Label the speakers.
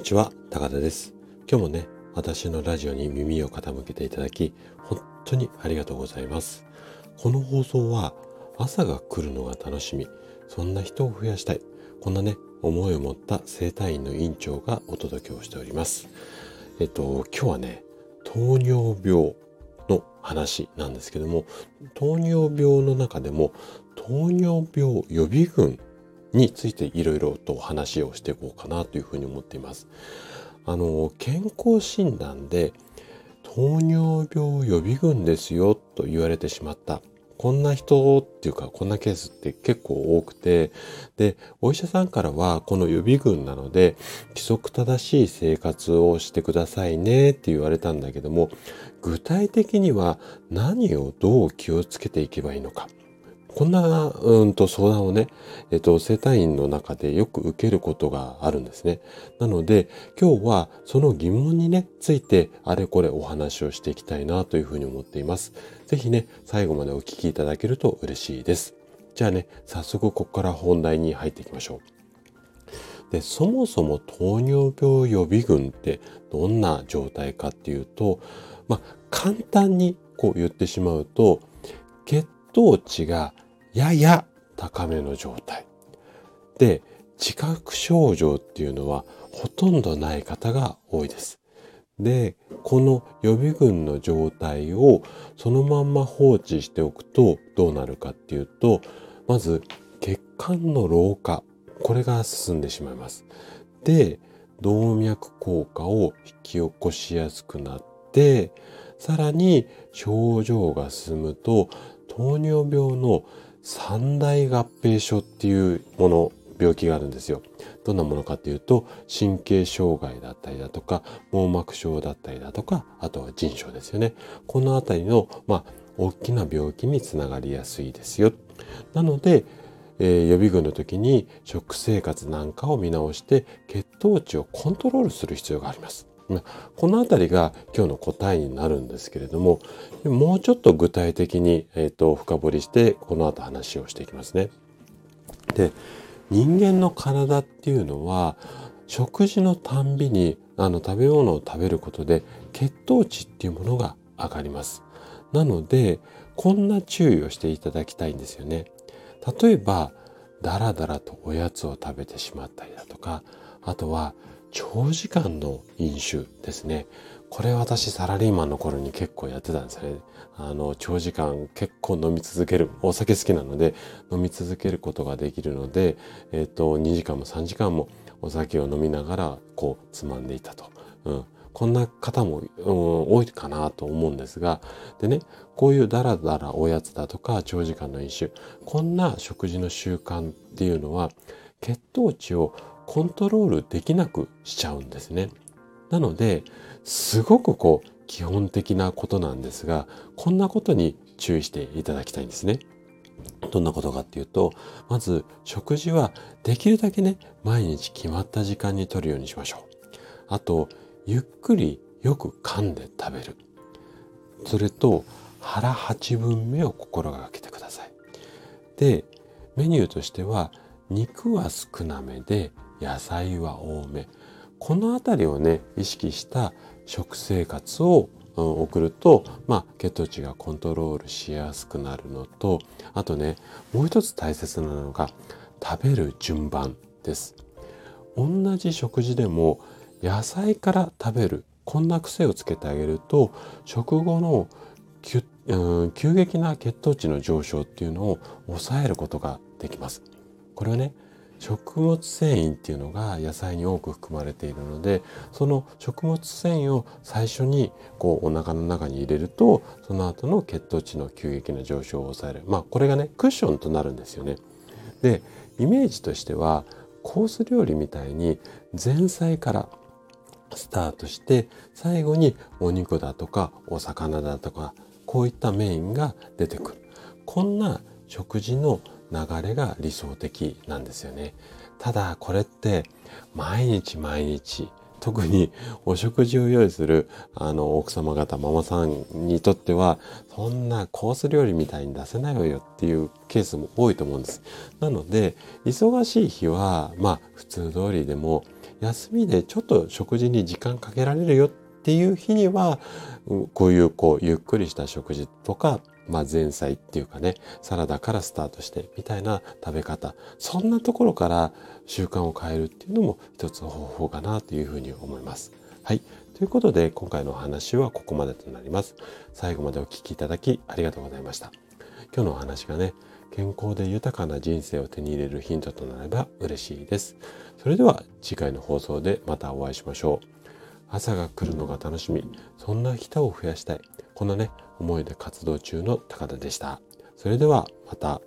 Speaker 1: にちは、高田です。今日もね、私のラジオに耳を傾けていただき、本当にありがとうございます。この放送は、朝が来るのが楽しみ、そんな人を増やしたい、こんなね、思いを持った生体院の院長がお届けをしております。えっと、今日はね、糖尿病の話なんですけども、糖尿病の中でも、糖尿病予備軍についていろいろと話をしていこうかなというふうに思っています。あの、健康診断で糖尿病予備軍ですよと言われてしまった。こんな人っていうか、こんなケースって結構多くて、で、お医者さんからはこの予備軍なので、規則正しい生活をしてくださいねって言われたんだけども、具体的には何をどう気をつけていけばいいのか。こんな、うんと相談をね、えっと、生体院の中でよく受けることがあるんですね。なので、今日はその疑問にね、ついてあれこれお話をしていきたいなというふうに思っています。ぜひね、最後までお聞きいただけると嬉しいです。じゃあね、早速ここから本題に入っていきましょう。で、そもそも糖尿病予備軍ってどんな状態かっていうと、まあ、簡単にこう言ってしまうと、血糖値がやや高めの状態。で、自覚症状っていうのはほとんどない方が多いです。で、この予備軍の状態をそのまんま放置しておくとどうなるかっていうと、まず血管の老化、これが進んでしまいます。で、動脈硬化を引き起こしやすくなって、さらに症状が進むと糖尿病の三大合併症っていうもの、病気があるんですよ。どんなものかっていうと、神経障害だったりだとか、網膜症だったりだとか、あとは腎症ですよね。このあたりの、まあ、大きな病気につながりやすいですよ。なので、えー、予備軍の時に食生活なんかを見直して血糖値をコントロールする必要があります。このあたりが今日の答えになるんですけれども、もうちょっと具体的に、えーと、深掘りして、この後話をしていきますね。で、人間の体っていうのは、食事のたんびにあの食べ物を食べることで血糖値っていうものが上がります。なので、こんな注意をしていただきたいんですよね。例えば、だらだらとおやつを食べてしまったりだとか、あとは長時間の飲酒ですね。これ私サラリーマンの頃に結構やってたんですね。あの、長時間結構飲み続ける。お酒好きなので飲み続けることができるので、えっ、と、2時間も3時間もお酒を飲みながらこうつまんでいたと。うん。こんな方も、うん、多いかなと思うんですが、でね、こういうダラダラおやつだとか長時間の飲酒、こんな食事の習慣っていうのは血糖値をコントロールできなくしちゃうんですね。なので、すごくこう、基本的なことなんですが、こんなことに注意していただきたいんですね。どんなことかっていうと、まず食事はできるだけね、毎日決まった時間にとるようにしましょう。あと、ゆっくりよく噛んで食べる。それと、腹8分目を心がけてください。で、メニューとしては、肉は少なめで野菜は多め。この辺りをね意識した食生活を送ると、まあ、血糖値がコントロールしやすくなるのとあとねもう一つ大切なのが食べる順番です。同じ食事でも野菜から食べるこんな癖をつけてあげると食後の急激な血糖値の上昇っていうのを抑えることができます。これはね食物繊維っていうのが野菜に多く含まれているのでその食物繊維を最初にこうお腹の中に入れるとその後の血糖値の急激な上昇を抑えるまあこれがねクッションとなるんですよね。でイメージとしてはコース料理みたいに前菜からスタートして最後にお肉だとかお魚だとかこういったメインが出てくるこんな食事の流れが理想的なんですよね。ただこれって毎日毎日特にお食事を用意するあの奥様方ママさんにとってはそんなコース料理みたいに出せないわよっていうケースも多いと思うんです。なので忙しい日はまあ普通通りでも休みでちょっと食事に時間かけられるよっていう日には、こういうこうゆっくりした食事とか、まあ、前菜っていうかねサラダからスタートしてみたいな食べ方そんなところから習慣を変えるっていうのも一つの方法かなというふうに思います。はい。ということで今回のお話はここまでとなります。最後までお聴きいただきありがとうございました。今日のお話がね健康で豊かな人生を手に入れるヒントとなれば嬉しいです。それでは次回の放送でまたお会いしましょう。朝が来るのが楽しみ、そんな人を増やしたい。こんなね、思いで活動中の高田でした。それではまた。